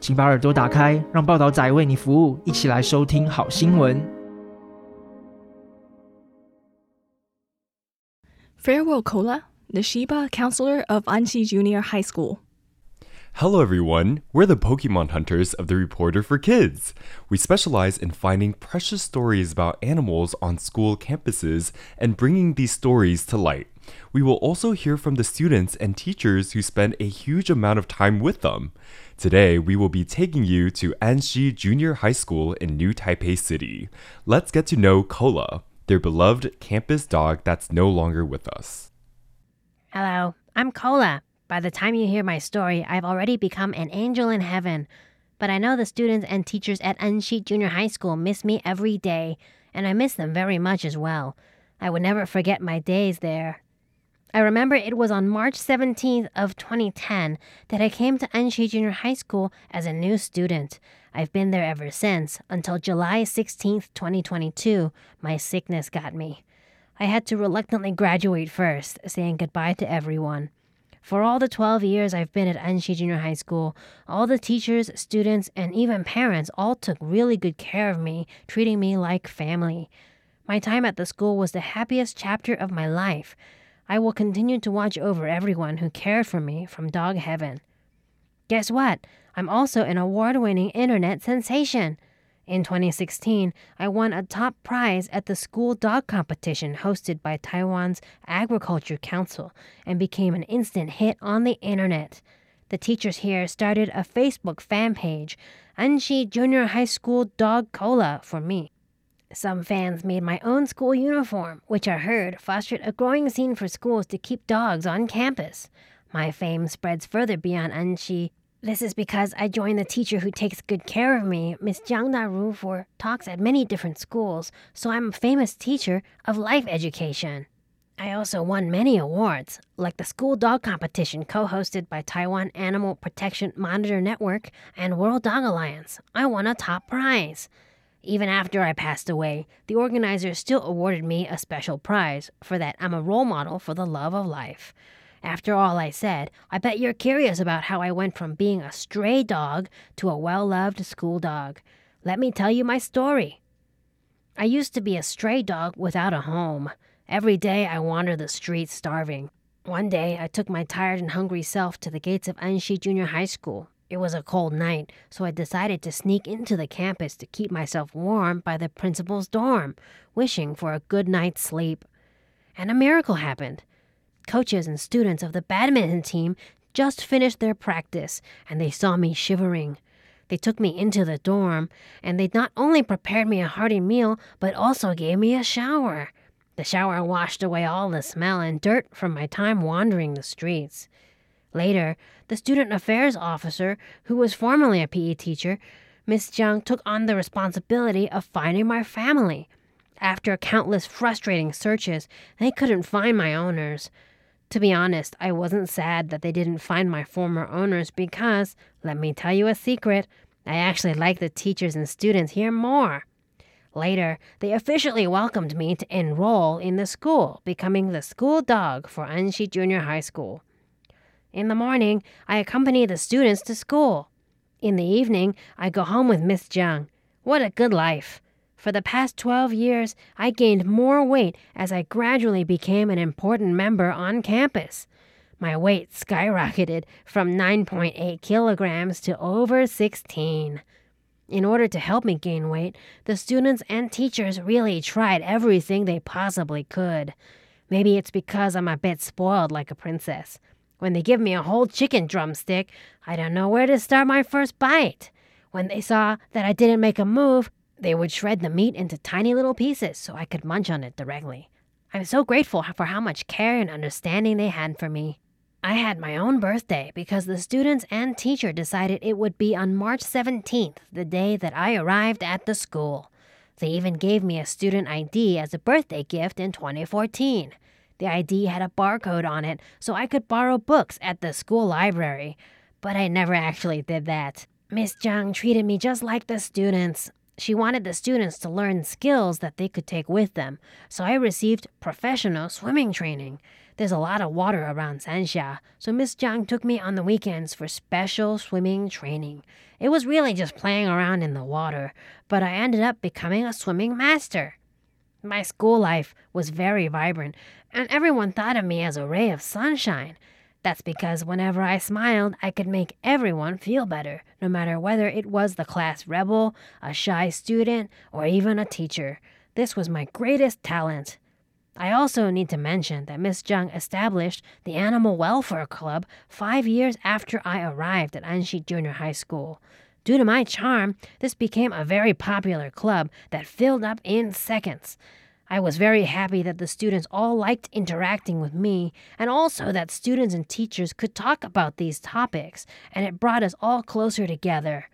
请把耳朵打开，让报道仔为你服务，一起来收听好新闻。Farewell Cola, Shiba counselor of Anxi Junior High School. Hello, everyone. We're the Pokemon Hunters of the Reporter for Kids. We specialize in finding precious stories about animals on school campuses and bringing these stories to light. We will also hear from the students and teachers who spend a huge amount of time with them. Today, we will be taking you to Anxi Junior High School in New Taipei City. Let's get to know Cola, their beloved campus dog that's no longer with us. Hello, I'm Cola. By the time you hear my story, I've already become an angel in heaven. But I know the students and teachers at Anxi Junior High School miss me every day, and I miss them very much as well. I would never forget my days there. I remember it was on March 17th of 2010 that I came to Anxi Junior High School as a new student. I've been there ever since until July 16th, 2022. My sickness got me. I had to reluctantly graduate first, saying goodbye to everyone. For all the 12 years I've been at Anxi Junior High School, all the teachers, students, and even parents all took really good care of me, treating me like family. My time at the school was the happiest chapter of my life. I will continue to watch over everyone who cared for me from dog heaven. Guess what? I'm also an award winning internet sensation. In 2016, I won a top prize at the school dog competition hosted by Taiwan's Agriculture Council and became an instant hit on the internet. The teachers here started a Facebook fan page, Anxi Junior High School Dog Cola, for me. Some fans made my own school uniform, which I heard fostered a growing scene for schools to keep dogs on campus. My fame spreads further beyond Anxi. This is because I joined the teacher who takes good care of me, Miss Jiang Daru, for talks at many different schools, so I'm a famous teacher of life education. I also won many awards, like the school dog competition co hosted by Taiwan Animal Protection Monitor Network and World Dog Alliance. I won a top prize. Even after I passed away, the organizers still awarded me a special prize for that I'm a role model for the love of life. After all I said, I bet you're curious about how I went from being a stray dog to a well loved school dog. Let me tell you my story. I used to be a stray dog without a home. Every day I wandered the streets starving. One day I took my tired and hungry self to the gates of Anxi Junior High School. It was a cold night, so I decided to sneak into the campus to keep myself warm by the principal's dorm, wishing for a good night's sleep. And a miracle happened. Coaches and students of the badminton team just finished their practice, and they saw me shivering. They took me into the dorm, and they not only prepared me a hearty meal, but also gave me a shower. The shower washed away all the smell and dirt from my time wandering the streets. Later, the student affairs officer, who was formerly a PE teacher, Miss Jiang, took on the responsibility of finding my family. After countless frustrating searches, they couldn't find my owners. To be honest, I wasn't sad that they didn't find my former owners because, let me tell you a secret, I actually like the teachers and students here more. Later, they officially welcomed me to enroll in the school, becoming the school dog for Anxi Junior High School. In the morning, I accompany the students to school. In the evening, I go home with Miss Jiang. What a good life! For the past 12 years, I gained more weight as I gradually became an important member on campus. My weight skyrocketed from 9.8 kilograms to over 16. In order to help me gain weight, the students and teachers really tried everything they possibly could. Maybe it's because I'm a bit spoiled like a princess. When they give me a whole chicken drumstick, I don't know where to start my first bite. When they saw that I didn't make a move, they would shred the meat into tiny little pieces so I could munch on it directly. I'm so grateful for how much care and understanding they had for me. I had my own birthday because the students and teacher decided it would be on March 17th, the day that I arrived at the school. They even gave me a student ID as a birthday gift in 2014. The ID had a barcode on it so I could borrow books at the school library, but I never actually did that. Miss Zhang treated me just like the students. She wanted the students to learn skills that they could take with them, so I received professional swimming training. There's a lot of water around Sanxia, so Miss Zhang took me on the weekends for special swimming training. It was really just playing around in the water, but I ended up becoming a swimming master. My school life was very vibrant, and everyone thought of me as a ray of sunshine. That's because whenever I smiled, I could make everyone feel better, no matter whether it was the class rebel, a shy student, or even a teacher. This was my greatest talent. I also need to mention that Miss Zhang established the Animal Welfare Club five years after I arrived at Anxi Junior High School. Due to my charm, this became a very popular club that filled up in seconds. I was very happy that the students all liked interacting with me, and also that students and teachers could talk about these topics, and it brought us all closer together.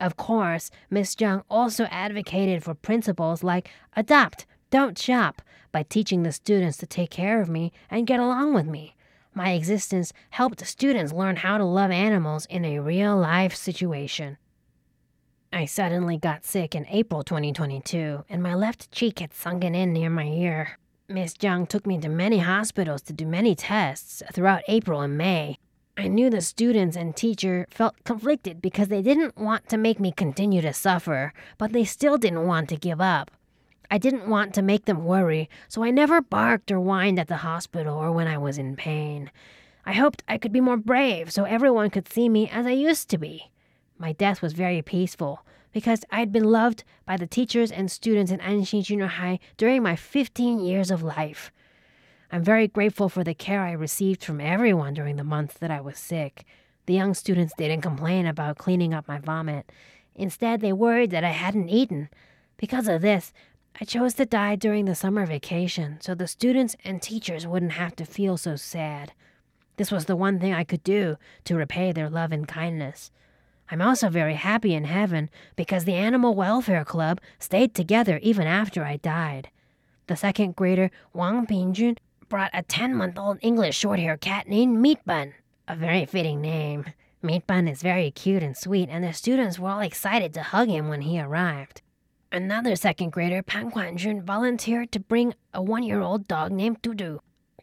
Of course, Miss Zhang also advocated for principles like adopt, don't shop, by teaching the students to take care of me and get along with me. My existence helped students learn how to love animals in a real life situation. I suddenly got sick in April 2022, and my left cheek had sunken in near my ear. Miss Zhang took me to many hospitals to do many tests throughout April and May. I knew the students and teacher felt conflicted because they didn't want to make me continue to suffer, but they still didn't want to give up. I didn't want to make them worry, so I never barked or whined at the hospital or when I was in pain. I hoped I could be more brave so everyone could see me as I used to be. My death was very peaceful because I'd been loved by the teachers and students in Anxi Junior High during my 15 years of life. I'm very grateful for the care I received from everyone during the month that I was sick. The young students didn't complain about cleaning up my vomit. Instead, they worried that I hadn't eaten. Because of this, I chose to die during the summer vacation so the students and teachers wouldn't have to feel so sad. This was the one thing I could do to repay their love and kindness. I'm also very happy in heaven because the Animal Welfare Club stayed together even after I died. The second grader, Wang Pingjun, brought a 10 month old English short haired cat named Meat Bun, a very fitting name. Meat Bun is very cute and sweet, and the students were all excited to hug him when he arrived. Another second grader, Pan Quanjun, volunteered to bring a one year old dog named Dudu.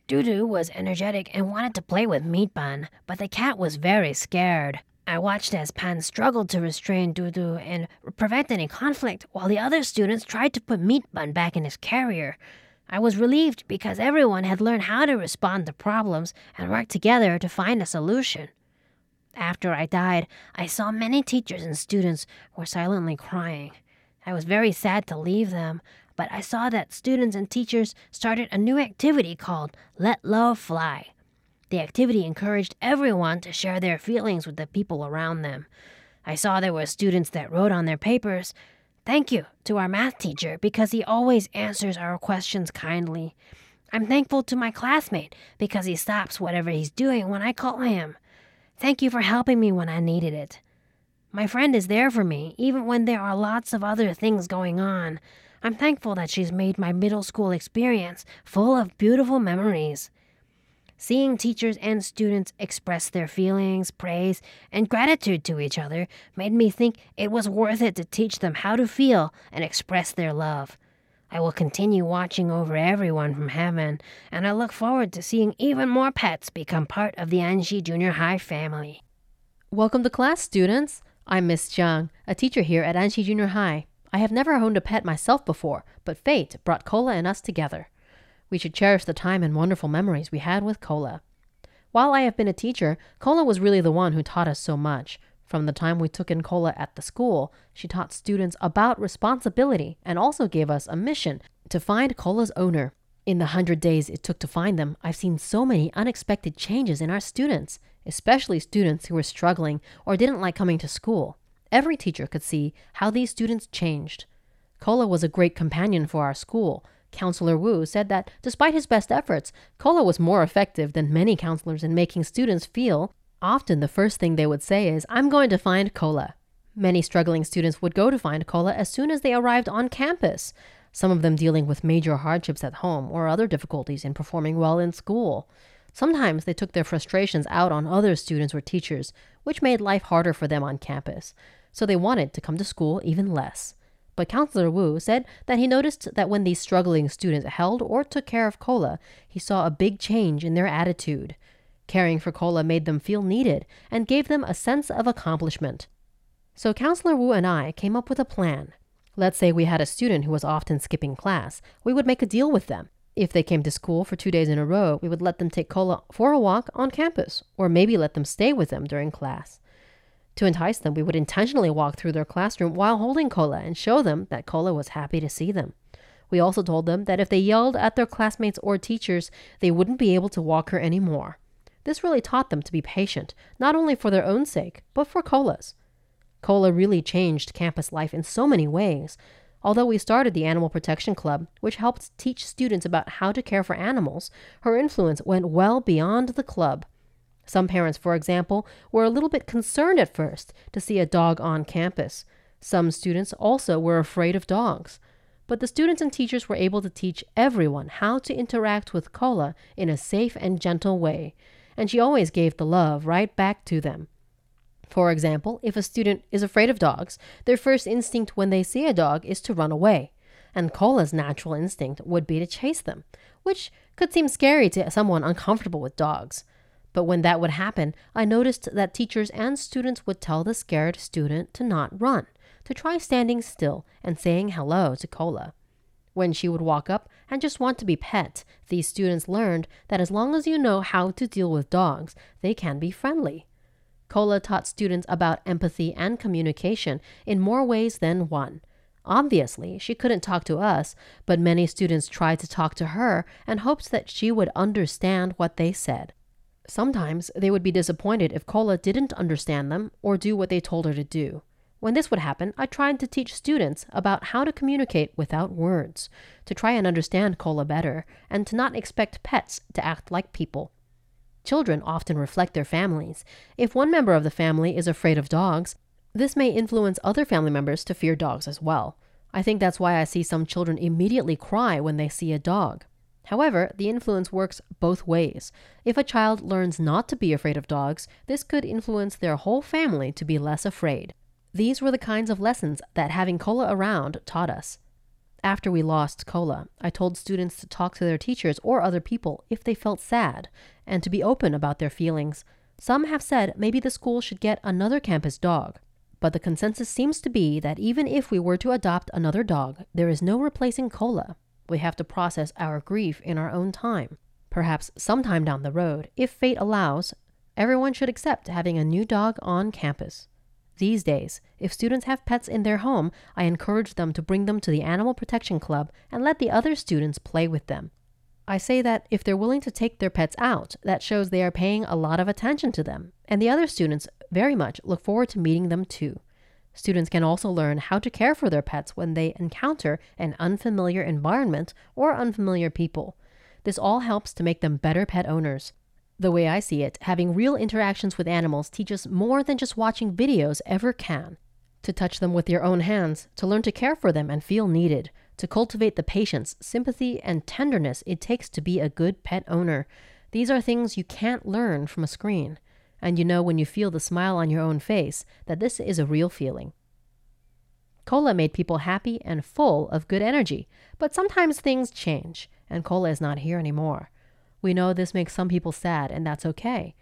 Dudu was energetic and wanted to play with Meat Bun, but the cat was very scared. I watched as Pan struggled to restrain Dudu and prevent any conflict, while the other students tried to put Meat Bun back in his carrier. I was relieved because everyone had learned how to respond to problems and work together to find a solution. After I died, I saw many teachers and students were silently crying. I was very sad to leave them, but I saw that students and teachers started a new activity called Let Love Fly. The activity encouraged everyone to share their feelings with the people around them. I saw there were students that wrote on their papers, Thank you to our math teacher because he always answers our questions kindly. I'm thankful to my classmate because he stops whatever he's doing when I call him. Thank you for helping me when I needed it. My friend is there for me, even when there are lots of other things going on. I'm thankful that she's made my middle school experience full of beautiful memories. Seeing teachers and students express their feelings, praise, and gratitude to each other made me think it was worth it to teach them how to feel and express their love. I will continue watching over everyone from heaven, and I look forward to seeing even more pets become part of the Anxi Junior High family. Welcome to class, students. I'm Miss Zhang, a teacher here at Anxi Junior High. I have never owned a pet myself before, but fate brought Cola and us together. We should cherish the time and wonderful memories we had with Cola. While I have been a teacher, Cola was really the one who taught us so much. From the time we took in Cola at the school, she taught students about responsibility and also gave us a mission to find Cola's owner. In the hundred days it took to find them, I've seen so many unexpected changes in our students especially students who were struggling or didn't like coming to school. Every teacher could see how these students changed. Cola was a great companion for our school Counselor Wu said that despite his best efforts, Cola was more effective than many counselors in making students feel. Often the first thing they would say is, I'm going to find Cola. Many struggling students would go to find Cola as soon as they arrived on campus, some of them dealing with major hardships at home or other difficulties in performing well in school. Sometimes they took their frustrations out on other students or teachers, which made life harder for them on campus, so they wanted to come to school even less. But Counselor Wu said that he noticed that when these struggling students held or took care of Cola, he saw a big change in their attitude. Caring for Cola made them feel needed and gave them a sense of accomplishment. So Counselor Wu and I came up with a plan. Let's say we had a student who was often skipping class. We would make a deal with them. If they came to school for two days in a row, we would let them take Cola for a walk on campus, or maybe let them stay with them during class. To entice them, we would intentionally walk through their classroom while holding Cola and show them that Cola was happy to see them. We also told them that if they yelled at their classmates or teachers, they wouldn't be able to walk her anymore. This really taught them to be patient, not only for their own sake, but for Cola's. Cola really changed campus life in so many ways. Although we started the Animal Protection Club, which helped teach students about how to care for animals, her influence went well beyond the club. Some parents, for example, were a little bit concerned at first to see a dog on campus. Some students also were afraid of dogs. But the students and teachers were able to teach everyone how to interact with Cola in a safe and gentle way, and she always gave the love right back to them. For example, if a student is afraid of dogs, their first instinct when they see a dog is to run away. And Cola's natural instinct would be to chase them, which could seem scary to someone uncomfortable with dogs. But when that would happen, I noticed that teachers and students would tell the scared student to not run, to try standing still and saying hello to Cola. When she would walk up and just want to be pet, these students learned that as long as you know how to deal with dogs, they can be friendly. Cola taught students about empathy and communication in more ways than one. Obviously, she couldn't talk to us, but many students tried to talk to her and hoped that she would understand what they said. Sometimes they would be disappointed if Cola didn't understand them or do what they told her to do. When this would happen, I tried to teach students about how to communicate without words, to try and understand Cola better, and to not expect pets to act like people. Children often reflect their families. If one member of the family is afraid of dogs, this may influence other family members to fear dogs as well. I think that's why I see some children immediately cry when they see a dog. However, the influence works both ways. If a child learns not to be afraid of dogs, this could influence their whole family to be less afraid. These were the kinds of lessons that having Cola around taught us. After we lost Cola, I told students to talk to their teachers or other people if they felt sad and to be open about their feelings. Some have said maybe the school should get another campus dog. But the consensus seems to be that even if we were to adopt another dog, there is no replacing Cola. We have to process our grief in our own time. Perhaps sometime down the road, if fate allows, everyone should accept having a new dog on campus. These days, if students have pets in their home, I encourage them to bring them to the Animal Protection Club and let the other students play with them. I say that if they're willing to take their pets out, that shows they are paying a lot of attention to them, and the other students very much look forward to meeting them too. Students can also learn how to care for their pets when they encounter an unfamiliar environment or unfamiliar people. This all helps to make them better pet owners. The way I see it, having real interactions with animals teaches more than just watching videos ever can. To touch them with your own hands, to learn to care for them and feel needed, to cultivate the patience, sympathy, and tenderness it takes to be a good pet owner. These are things you can't learn from a screen. And you know when you feel the smile on your own face that this is a real feeling. Cola made people happy and full of good energy, but sometimes things change, and Cola is not here anymore. We know this makes some people sad, and that's okay.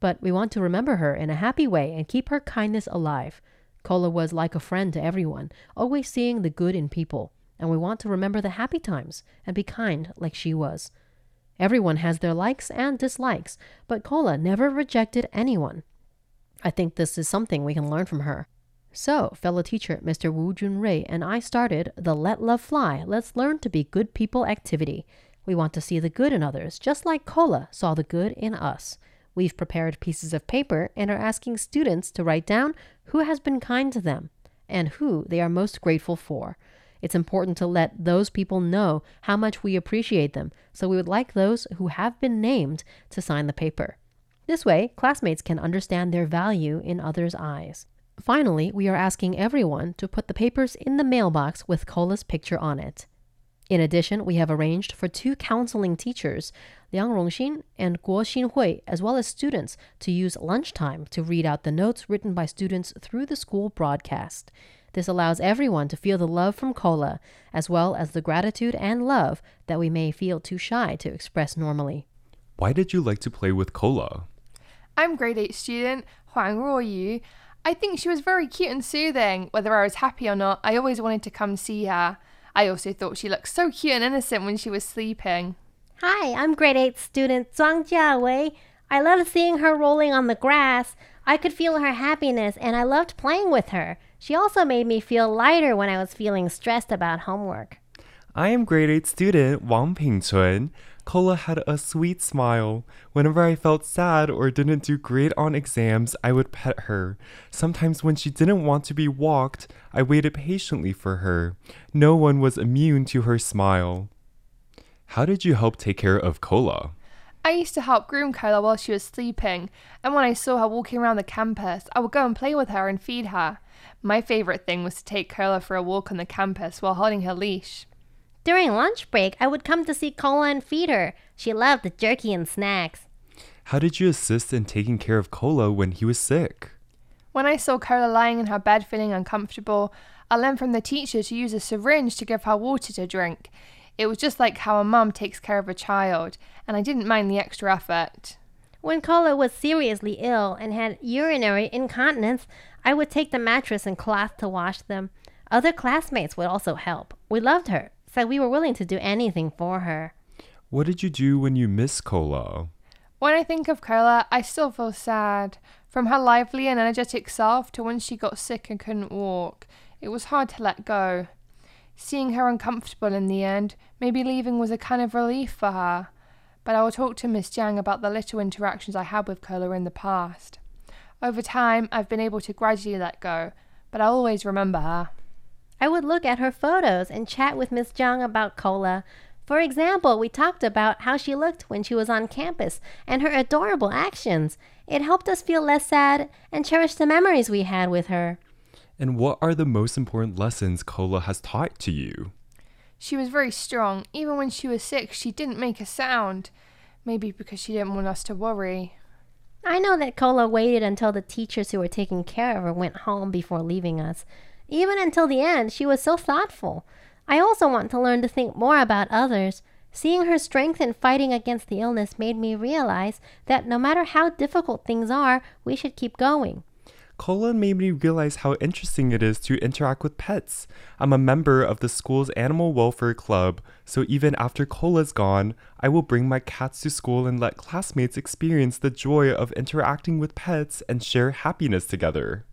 But we want to remember her in a happy way and keep her kindness alive. Cola was like a friend to everyone, always seeing the good in people, and we want to remember the happy times and be kind like she was. Everyone has their likes and dislikes, but Cola never rejected anyone. I think this is something we can learn from her. So, fellow teacher Mr. Wu Junrui and I started the Let Love Fly, Let's Learn to Be Good People activity. We want to see the good in others, just like Cola saw the good in us. We've prepared pieces of paper and are asking students to write down who has been kind to them and who they are most grateful for. It's important to let those people know how much we appreciate them, so we would like those who have been named to sign the paper. This way, classmates can understand their value in others' eyes. Finally, we are asking everyone to put the papers in the mailbox with Cola's picture on it. In addition, we have arranged for two counseling teachers, Liang Rongxin and Guo Xinhui, as well as students, to use lunchtime to read out the notes written by students through the school broadcast. This allows everyone to feel the love from Cola, as well as the gratitude and love that we may feel too shy to express normally. Why did you like to play with Cola? I'm grade 8 student Huang Ruoyu. I think she was very cute and soothing. Whether I was happy or not, I always wanted to come see her. I also thought she looked so cute and innocent when she was sleeping. Hi, I'm grade 8 student Zhang Jiawei. I loved seeing her rolling on the grass. I could feel her happiness and I loved playing with her. She also made me feel lighter when I was feeling stressed about homework. I am grade 8 student Wang Pingchun. Cola had a sweet smile. Whenever I felt sad or didn't do great on exams, I would pet her. Sometimes when she didn't want to be walked, I waited patiently for her. No one was immune to her smile. How did you help take care of Cola? I used to help groom Cola while she was sleeping, and when I saw her walking around the campus, I would go and play with her and feed her. My favourite thing was to take Cola for a walk on the campus while holding her leash. During lunch break, I would come to see Cola and feed her. She loved the jerky and snacks. How did you assist in taking care of Cola when he was sick? When I saw Cola lying in her bed feeling uncomfortable, I learned from the teacher to use a syringe to give her water to drink. It was just like how a mum takes care of a child, and I didn't mind the extra effort. When Cola was seriously ill and had urinary incontinence, I would take the mattress and cloth to wash them. Other classmates would also help. We loved her, so we were willing to do anything for her. What did you do when you miss Cola? When I think of Cola, I still feel sad. From her lively and energetic self to when she got sick and couldn't walk, it was hard to let go. Seeing her uncomfortable in the end, maybe leaving was a kind of relief for her. But I will talk to Miss Jiang about the little interactions I had with Cola in the past. Over time, I've been able to gradually let go, but I'll always remember her. I would look at her photos and chat with Miss Jiang about Cola. For example, we talked about how she looked when she was on campus and her adorable actions. It helped us feel less sad and cherish the memories we had with her. And what are the most important lessons Cola has taught to you? She was very strong. Even when she was sick, she didn't make a sound. Maybe because she didn't want us to worry. I know that Cola waited until the teachers who were taking care of her went home before leaving us. Even until the end, she was so thoughtful. I also want to learn to think more about others. Seeing her strength in fighting against the illness made me realize that no matter how difficult things are, we should keep going. Cola made me realize how interesting it is to interact with pets. I'm a member of the school's animal welfare club, so even after Cola's gone, I will bring my cats to school and let classmates experience the joy of interacting with pets and share happiness together.